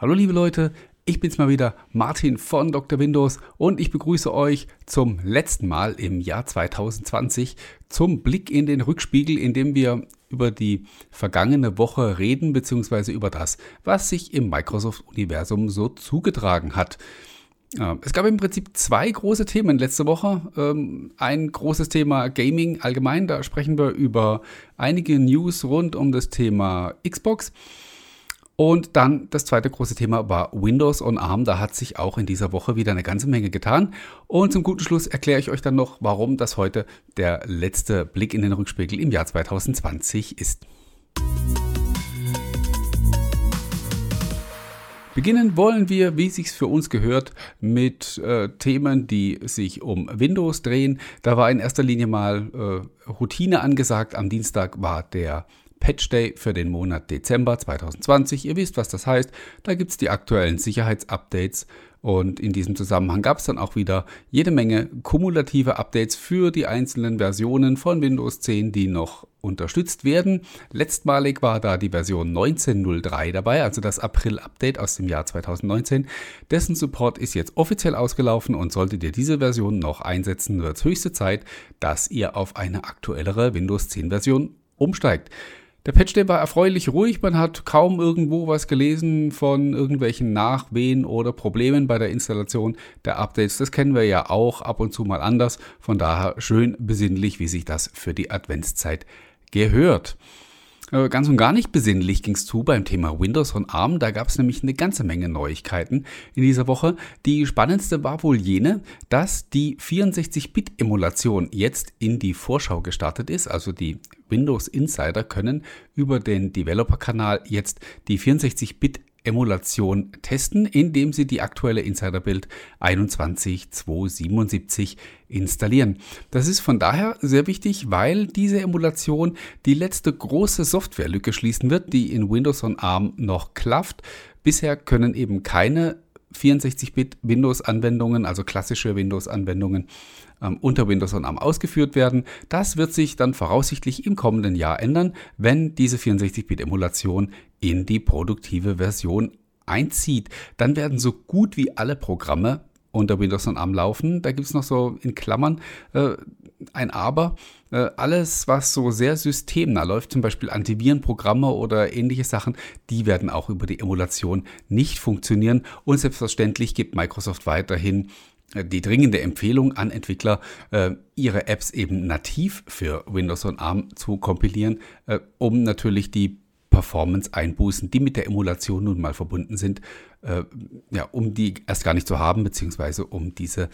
Hallo liebe Leute, ich bin's mal wieder, Martin von Dr. Windows und ich begrüße euch zum letzten Mal im Jahr 2020 zum Blick in den Rückspiegel, in dem wir über die vergangene Woche reden, beziehungsweise über das, was sich im Microsoft-Universum so zugetragen hat. Es gab im Prinzip zwei große Themen letzte Woche. Ähm, ein großes Thema Gaming allgemein, da sprechen wir über einige News rund um das Thema Xbox. Und dann das zweite große Thema war Windows on ARM. Da hat sich auch in dieser Woche wieder eine ganze Menge getan. Und zum guten Schluss erkläre ich euch dann noch, warum das heute der letzte Blick in den Rückspiegel im Jahr 2020 ist. Beginnen wollen wir, wie sich's für uns gehört, mit äh, Themen, die sich um Windows drehen. Da war in erster Linie mal äh, Routine angesagt. Am Dienstag war der Patch Day für den Monat Dezember 2020. Ihr wisst, was das heißt. Da gibt es die aktuellen Sicherheitsupdates und in diesem Zusammenhang gab es dann auch wieder jede Menge kumulative Updates für die einzelnen Versionen von Windows 10, die noch unterstützt werden. Letztmalig war da die Version 19.03 dabei, also das April-Update aus dem Jahr 2019. Dessen Support ist jetzt offiziell ausgelaufen und solltet ihr diese Version noch einsetzen, wird es höchste Zeit, dass ihr auf eine aktuellere Windows 10 Version umsteigt. Der Patch Day war erfreulich ruhig, man hat kaum irgendwo was gelesen von irgendwelchen Nachwehen oder Problemen bei der Installation der Updates. Das kennen wir ja auch ab und zu mal anders. Von daher schön besinnlich, wie sich das für die Adventszeit gehört. Äh, ganz und gar nicht besinnlich ging es zu beim Thema Windows und ARM. Da gab es nämlich eine ganze Menge Neuigkeiten in dieser Woche. Die spannendste war wohl jene, dass die 64-Bit-Emulation jetzt in die Vorschau gestartet ist. Also die Windows Insider können über den Developer-Kanal jetzt die 64-Bit Emulation testen, indem Sie die aktuelle Insider-Build 21277 installieren. Das ist von daher sehr wichtig, weil diese Emulation die letzte große Softwarelücke schließen wird, die in Windows on ARM noch klafft. Bisher können eben keine 64-Bit Windows-Anwendungen, also klassische Windows-Anwendungen, ähm, unter Windows on ARM ausgeführt werden. Das wird sich dann voraussichtlich im kommenden Jahr ändern, wenn diese 64-Bit-Emulation in die produktive Version einzieht. Dann werden so gut wie alle Programme unter Windows on ARM laufen. Da gibt es noch so in Klammern äh, ein Aber. Äh, alles, was so sehr systemnah läuft, zum Beispiel Antivirenprogramme oder ähnliche Sachen, die werden auch über die Emulation nicht funktionieren. Und selbstverständlich gibt Microsoft weiterhin äh, die dringende Empfehlung an Entwickler, äh, ihre Apps eben nativ für Windows on ARM zu kompilieren, äh, um natürlich die Performance-Einbußen, die mit der Emulation nun mal verbunden sind, äh, ja, um die erst gar nicht zu haben, beziehungsweise um diese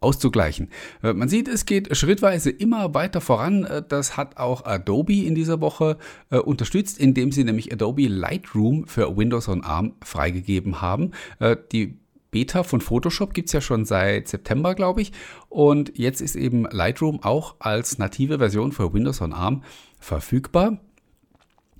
auszugleichen. Äh, man sieht, es geht schrittweise immer weiter voran. Äh, das hat auch Adobe in dieser Woche äh, unterstützt, indem sie nämlich Adobe Lightroom für Windows on ARM freigegeben haben. Die Beta von Photoshop gibt es ja schon seit September, glaube ich. Und jetzt ist eben Lightroom auch als native Version für Windows on ARM verfügbar.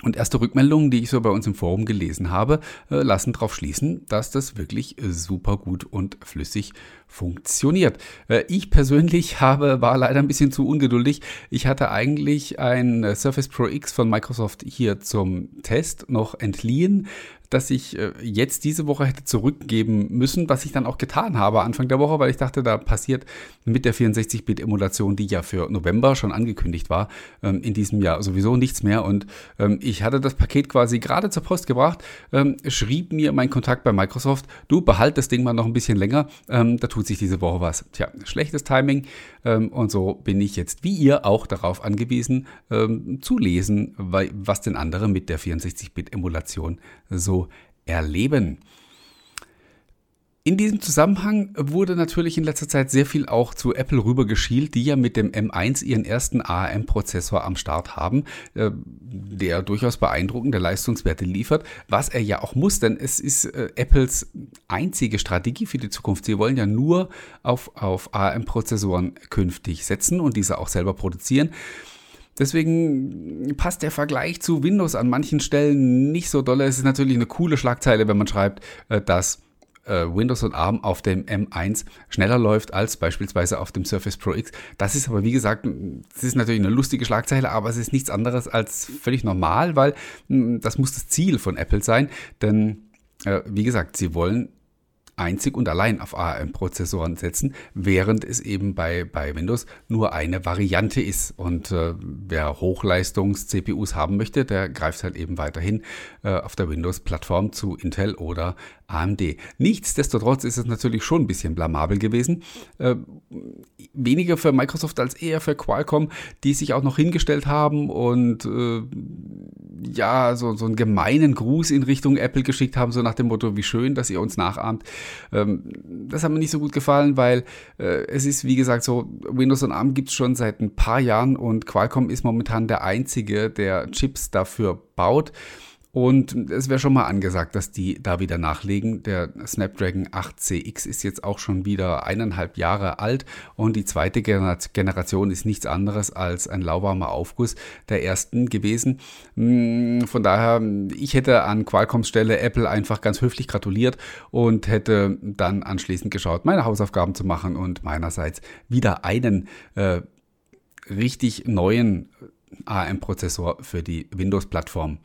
Und erste Rückmeldungen, die ich so bei uns im Forum gelesen habe, äh, lassen darauf schließen, dass das wirklich äh, super gut und flüssig funktioniert. Äh, ich persönlich habe, war leider ein bisschen zu ungeduldig. Ich hatte eigentlich ein Surface Pro X von Microsoft hier zum Test noch entliehen das ich äh, jetzt diese Woche hätte zurückgeben müssen, was ich dann auch getan habe Anfang der Woche, weil ich dachte, da passiert mit der 64-Bit-Emulation, die ja für November schon angekündigt war, ähm, in diesem Jahr sowieso nichts mehr. Und ähm, ich hatte das Paket quasi gerade zur Post gebracht, ähm, schrieb mir mein Kontakt bei Microsoft, du behalt das Ding mal noch ein bisschen länger, da tut sich diese Woche was. Tja, schlechtes Timing. und so bin ich jetzt, wie ihr, auch darauf angewiesen, zu lesen, was denn andere mit der 64-Bit-Emulation so erleben. In diesem Zusammenhang wurde natürlich in letzter Zeit sehr viel auch zu Apple rübergeschielt, die ja mit dem M1 ihren ersten ARM-Prozessor am Start haben, äh, der durchaus beeindruckende Leistungswerte liefert, was er ja auch muss, denn es ist äh, Apples einzige Strategie für die Zukunft. Sie wollen ja nur auf, auf ARM-Prozessoren künftig setzen und diese auch selber produzieren. Deswegen passt der Vergleich zu Windows an manchen Stellen nicht so doll. Es ist natürlich eine coole Schlagzeile, wenn man schreibt, äh, dass äh, Windows und ARM auf dem M1 schneller läuft als beispielsweise auf dem Surface Pro X. Das ist aber, wie gesagt, das ist natürlich eine lustige Schlagzeile, aber es ist nichts anderes als völlig normal, weil hm, das muss das Ziel von Apple sein, denn äh, wie gesagt, sie wollen einzig und allein auf ARM-Prozessoren setzen, während es eben bei, bei Windows nur eine Variante ist. Und äh, wer Hochleistungs-CPUs haben möchte, der greift halt eben weiterhin äh, auf der Windows-Plattform zu Intel oder AMD. Nichtsdestotrotz ist es natürlich schon ein bisschen blamabel gewesen. Äh, weniger für Microsoft als eher für Qualcomm, die sich auch noch hingestellt haben und äh, ja, so, so einen gemeinen Gruß in Richtung Apple geschickt haben, so nach dem Motto, wie schön, dass ihr uns nachahmt. Ähm, das hat mir nicht so gut gefallen, weil äh, es ist, wie gesagt, so, Windows und ARM gibt es schon seit ein paar Jahren und Qualcomm ist momentan der einzige, der Chips dafür baut. Und es wäre schon mal angesagt, dass die da wieder nachlegen. Der Snapdragon 8CX ist jetzt auch schon wieder eineinhalb Jahre alt und die zweite Generation ist nichts anderes als ein lauwarmer Aufguss der ersten gewesen. Hm, von daher, ich hätte an Qualcomms Stelle Apple einfach ganz höflich gratuliert und hätte dann anschließend geschaut, meine Hausaufgaben zu machen und meinerseits wieder einen äh, richtig neuen ARM-Prozessor für die Windows-Plattform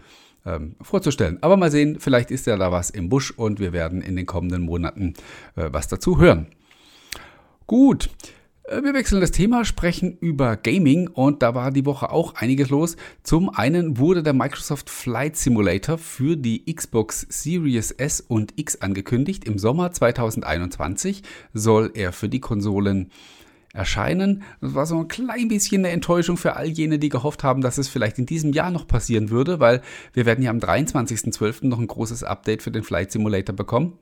ähm, vorzustellen. Aber mal sehen, vielleicht ist ja da was im Busch und wir werden in den kommenden Monaten äh, was dazu hören. Gut. Äh, wir wechseln das Thema, sprechen über Gaming und da war die Woche auch einiges los. Zum einen wurde der Microsoft Flight Simulator für die Xbox Series S und X angekündigt. Im Sommer 2021 soll er für die Konsolen erscheinen. Das war so ein klein bisschen eine Enttäuschung für all jene, die gehofft haben, dass es vielleicht in diesem Jahr noch passieren würde, weil wir werden ja am 23.12. noch ein großes Update für den Flight Simulator bekommen.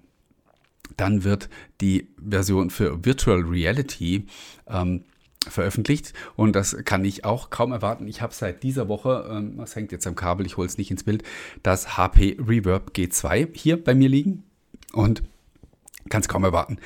Dann wird die Version für Virtual Reality ähm, veröffentlicht und das kann ich auch kaum erwarten. Ich habe seit dieser Woche, ähm, das hängt jetzt am Kabel, ich hole es nicht ins Bild, das HP Reverb G2 hier bei mir liegen und kann es kaum erwarten,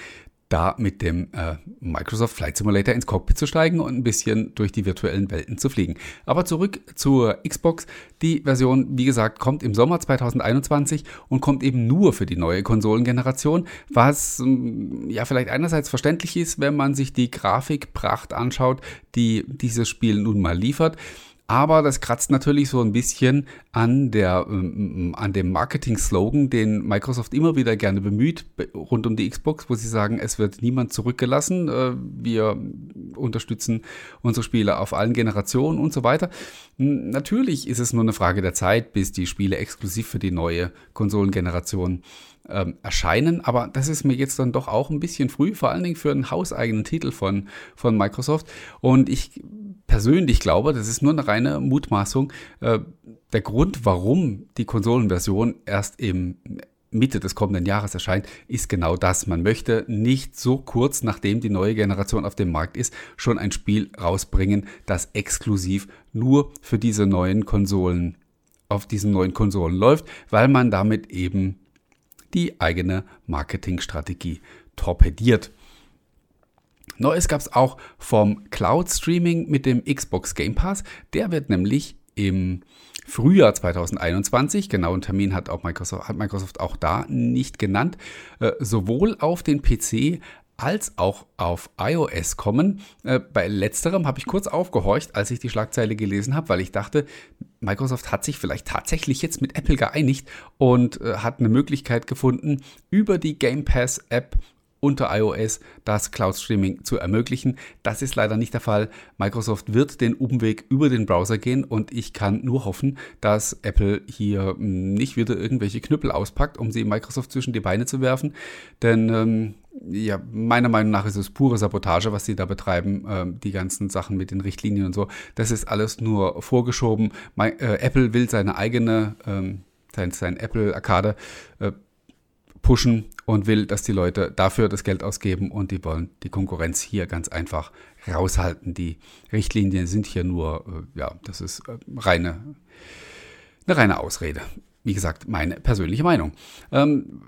da mit dem äh, Microsoft Flight Simulator ins Cockpit zu steigen und ein bisschen durch die virtuellen Welten zu fliegen. Aber zurück zur Xbox. Die Version, wie gesagt, kommt im Sommer 2021 und kommt eben nur für die neue Konsolengeneration, was ähm, ja vielleicht einerseits verständlich ist, wenn man sich die Grafikpracht anschaut, die dieses Spiel nun mal liefert. Aber das kratzt natürlich so ein bisschen an, der, ähm, an dem Marketing-Slogan, den Microsoft immer wieder gerne bemüht, rund um die Xbox, wo sie sagen, es wird niemand zurückgelassen. Äh, wir unterstützen unsere Spiele auf allen Generationen und so weiter. Natürlich ist es nur eine Frage der Zeit, bis die Spiele exklusiv für die neue Konsolengeneration ähm, erscheinen. Aber das ist mir jetzt dann doch auch ein bisschen früh, vor allen Dingen für einen hauseigenen Titel von, von Microsoft. Und ich persönlich glaube, das ist nur eine reine Mutmaßung, äh, der Grund, warum die Konsolenversion erst im Mitte des kommenden Jahres erscheint, ist genau das. Man möchte nicht so kurz nachdem die neue Generation auf dem Markt ist, schon ein Spiel rausbringen, das exklusiv nur für diese neuen Konsolen auf diesen neuen Konsolen läuft, weil man damit eben die eigene Marketingstrategie torpediert. Neues gab es auch vom Cloud Streaming mit dem Xbox Game Pass. Der wird nämlich im Frühjahr 2021, genauen Termin hat, auch Microsoft, hat Microsoft auch da nicht genannt, äh, sowohl auf den PC als auch auf iOS kommen. Äh, bei letzterem habe ich kurz aufgehorcht, als ich die Schlagzeile gelesen habe, weil ich dachte, Microsoft hat sich vielleicht tatsächlich jetzt mit Apple geeinigt und äh, hat eine Möglichkeit gefunden, über die Game Pass App unter iOS das Cloud Streaming zu ermöglichen. Das ist leider nicht der Fall. Microsoft wird den Umweg über den Browser gehen und ich kann nur hoffen, dass Apple hier hm, nicht wieder irgendwelche Knüppel auspackt, um sie Microsoft zwischen die Beine zu werfen. Denn ähm, ja, meiner Meinung nach ist es pure Sabotage, was sie da betreiben, ähm, die ganzen Sachen mit den Richtlinien und so. Das ist alles nur vorgeschoben. My, äh, Apple will seine eigene, ähm, sein, sein Apple Arcade äh, pushen und will, dass die Leute dafür das Geld ausgeben und die wollen die Konkurrenz hier ganz einfach raushalten. Die Richtlinien sind hier nur, äh, ja, das ist äh, reine, eine reine Ausrede. Wie gesagt, meine persönliche Meinung. Ähm,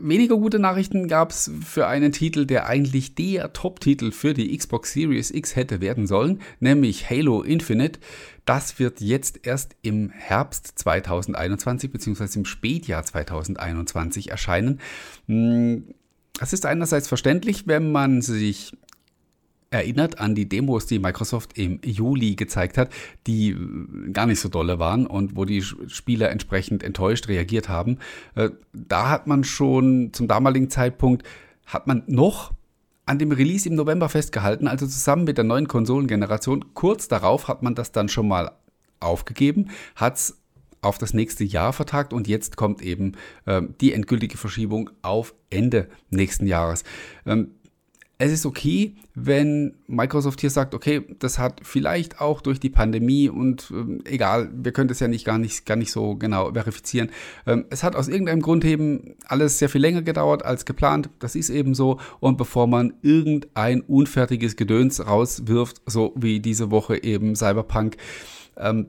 weniger gute Nachrichten gab es für einen Titel, der eigentlich der Top-Titel für die Xbox Series X hätte werden sollen, nämlich Halo Infinite. Das wird jetzt erst im Herbst 2021 bzw. im Spätjahr 2021 erscheinen. Hm, das ist einerseits verständlich, wenn man sich erinnert an die Demos, die Microsoft im Juli gezeigt hat, die äh, gar nicht so dolle waren und wo die Spieler entsprechend enttäuscht reagiert haben. Äh, da hat man schon zum damaligen Zeitpunkt, hat man noch an dem Release im November festgehalten, also zusammen mit der neuen Konsolengeneration. Kurz darauf hat man das dann schon mal aufgegeben, hat es auf das nächste Jahr vertagt und jetzt kommt eben ähm, die endgültige Verschiebung auf Ende nächsten Jahres. Ähm, es ist okay, wenn Microsoft hier sagt, okay, das hat vielleicht auch durch die Pandemie und ähm, egal, wir können das ja nicht gar nicht gar nicht so genau verifizieren. Ähm, es hat aus irgendeinem Grund eben alles sehr viel länger gedauert als geplant. Das ist eben so. Und bevor man irgendein unfertiges Gedöns rauswirft, so wie diese Woche eben Cyberpunk, ähm,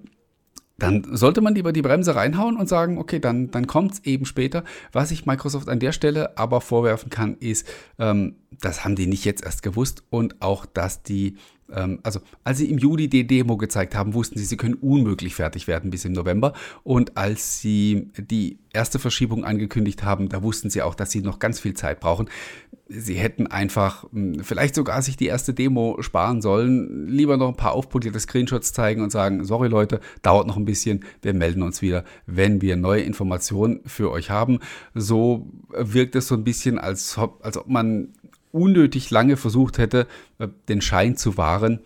dann sollte man lieber die Bremse reinhauen und sagen, okay, dann, dann kommt es eben später. Was ich Microsoft an der Stelle aber vorwerfen kann, ist, ähm, das haben die nicht jetzt erst gewusst und auch, dass die, also als sie im Juli die Demo gezeigt haben, wussten sie, sie können unmöglich fertig werden bis im November. Und als sie die erste Verschiebung angekündigt haben, da wussten sie auch, dass sie noch ganz viel Zeit brauchen sie hätten einfach hm, vielleicht sogar sich die erste Demo sparen sollen, lieber noch ein paar aufpolierte Screenshots zeigen und sagen, sorry Leute, dauert noch ein bisschen, wir melden uns wieder, wenn wir neue Informationen für euch haben. So wirkt es so ein bisschen, als ob, als ob man unnötig lange versucht hätte, äh, den Schein zu wahren,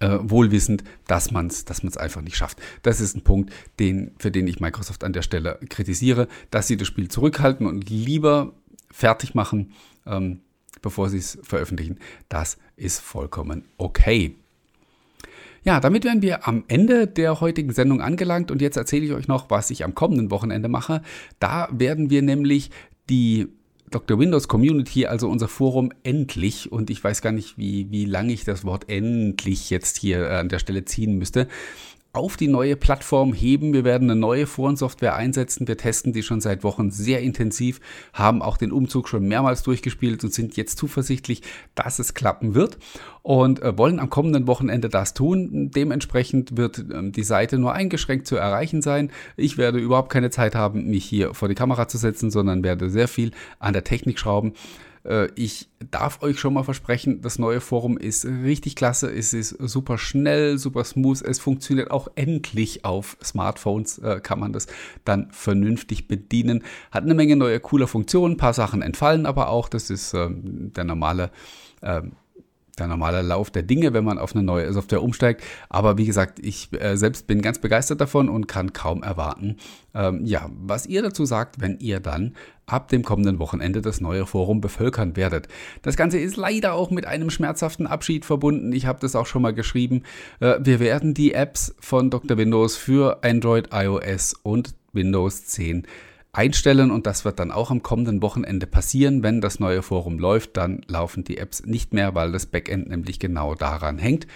äh, wohlwissend, dass man es dass einfach nicht schafft. Das ist ein Punkt, den, für den ich Microsoft an der Stelle kritisiere, dass sie das Spiel zurückhalten und lieber fertig machen, ähm, bevor sie es veröffentlichen. Das ist vollkommen okay. Ja, damit wären wir am Ende der heutigen Sendung angelangt und jetzt erzähle ich euch noch, was ich am kommenden Wochenende mache. Da werden wir nämlich die Dr. Windows Community, also unser Forum, endlich, und ich weiß gar nicht, wie, wie lange ich das Wort endlich jetzt hier an der Stelle ziehen müsste, auf die neue Plattform heben. Wir werden eine neue Forensoftware einsetzen. Wir testen die schon seit Wochen sehr intensiv, haben auch den Umzug schon mehrmals durchgespielt und sind jetzt zuversichtlich, dass es klappen wird und äh, wollen am kommenden Wochenende das tun. Dementsprechend wird ähm, die Seite nur eingeschränkt zu erreichen sein. Ich werde überhaupt keine Zeit haben, mich hier vor die Kamera zu setzen, sondern werde sehr viel an der Technik schrauben. Äh, ich darf euch schon mal versprechen, das neue Forum ist richtig klasse. Es ist super schnell, super smooth. Es funktioniert auch endlich auf Smartphones. Äh, kann man das dann vernünftig bedienen. Hat eine Menge neue coole Funktionen. Ein paar Sachen entfallen aber auch. Das ist ähm, der normale ähm, der normale Lauf der Dinge, wenn man auf eine neue Software umsteigt. Aber wie gesagt, ich äh, selbst bin ganz begeistert davon und kann kaum erwarten, ähm, ja, was ihr dazu sagt, wenn ihr dann ab dem kommenden Wochenende das neue Forum bevölkern werdet. Das Ganze ist leider auch mit einem schmerzhaften Abschied verbunden. Ich habe das auch schon mal geschrieben. Äh, wir werden die Apps von Dr. Windows für Android, iOS und Windows 10 einstellen und das wird dann auch am kommenden Wochenende passieren. Wenn das neue Forum läuft, dann laufen die Apps nicht mehr, weil das Backend nämlich genau daran hängt.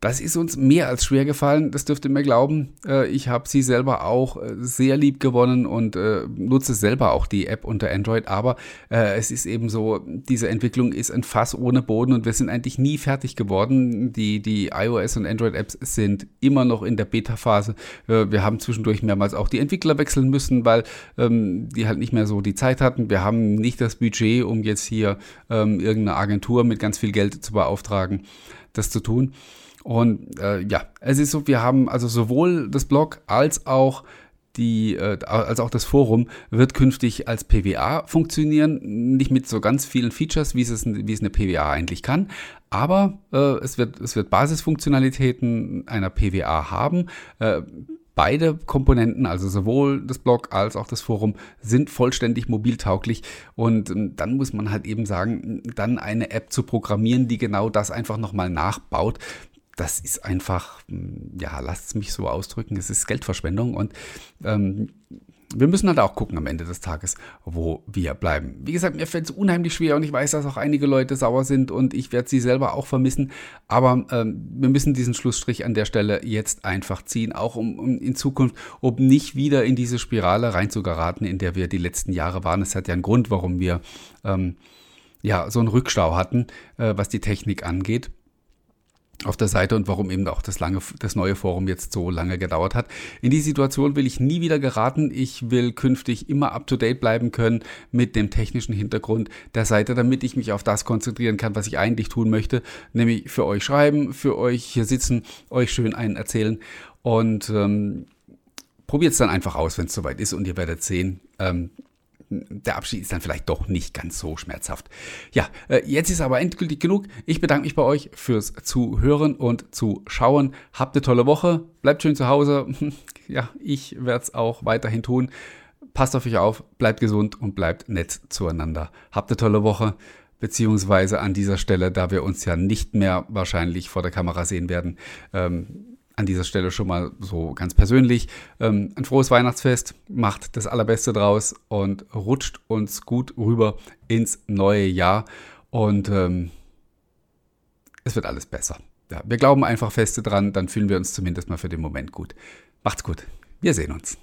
Das ist uns mehr als schwer gefallen, das dürft ihr mir glauben. Äh, ich habe sie selber auch äh, sehr lieb gewonnen und äh, nutze selber auch die App unter Android, aber es ist eben so, diese Entwicklung ist ein Fass ohne Boden und wir sind eigentlich nie fertig geworden. Die, die iOS und Android-Apps sind immer noch in der Beta-Phase. Wir haben zwischendurch mehrmals auch die Entwickler wechseln müssen, weil ähm, die halt nicht mehr so die Zeit hatten. Wir haben nicht das Budget, um jetzt hier ähm, irgendeine Agentur mit ganz viel Geld zu beauftragen, das zu tun. Und äh, ja, es ist so, wir haben also sowohl das Blog als auch die, äh, als auch das Forum wird künftig als PWA funktionieren, nicht mit so ganz vielen Features, wie es, wie es eine PWA eigentlich kann, aber äh, es, wird, es wird Basisfunktionalitäten einer PWA haben. Äh, Beide Komponenten, also sowohl das Blog als auch das Forum, sind vollständig mobiltauglich. Und ähm, dann muss man halt eben sagen, dann eine App zu programmieren, die genau das einfach nochmal nachbaut, das ist einfach, hm, ja, lasst es mich so ausdrücken, es ist Geldverschwendung und ähm, wir müssen halt auch gucken am Ende des Tages, wo wir bleiben. Wie gesagt, mir fällt es unheimlich schwer und ich weiß, dass auch einige Leute sauer sind und ich werde sie selber auch vermissen. Aber ähm, wir müssen diesen Schlussstrich an der Stelle jetzt einfach ziehen, auch um, um, in Zukunft, um nicht wieder in diese Spirale reinzugeraten, in der wir die letzten Jahre waren. Es hat ja einen Grund, warum wir ähm, ja so einen Rückstau hatten, äh, was die Technik angeht. Auf der Seite und warum eben auch das, lange, das neue Forum jetzt so lange gedauert hat. In die Situation will ich nie wieder geraten. Ich will künftig immer up-to-date bleiben können mit dem technischen Hintergrund der Seite, damit ich mich auf das konzentrieren kann, was ich eigentlich tun möchte, nämlich für euch schreiben, für euch hier sitzen, euch schön einen erzählen und ähm, probiert es dann einfach aus, wenn es soweit ist und ihr werdet sehen, ähm, der Abschied ist dann vielleicht doch nicht ganz so schmerzhaft. Ja, äh, jetzt ist aber endgültig genug. Ich bedanke mich bei euch fürs Zuhören und Zuschauen. Habt eine tolle Woche. Bleibt schön zu Hause. Ja, ich werde es auch weiterhin tun. Passt auf euch auf, bleibt gesund und bleibt nett zueinander. Habt eine tolle Woche. Beziehungsweise an dieser Stelle, da wir uns ja nicht mehr wahrscheinlich vor der Kamera sehen werden, ähm, an dieser Stelle schon mal so ganz persönlich ähm, ein frohes Weihnachtsfest, macht das Allerbeste draus und rutscht uns gut rüber ins neue Jahr und ähm, es wird alles besser. Ja, wir glauben einfach feste dran, dann fühlen wir uns zumindest mal für den Moment gut. Macht's gut. Wir sehen uns.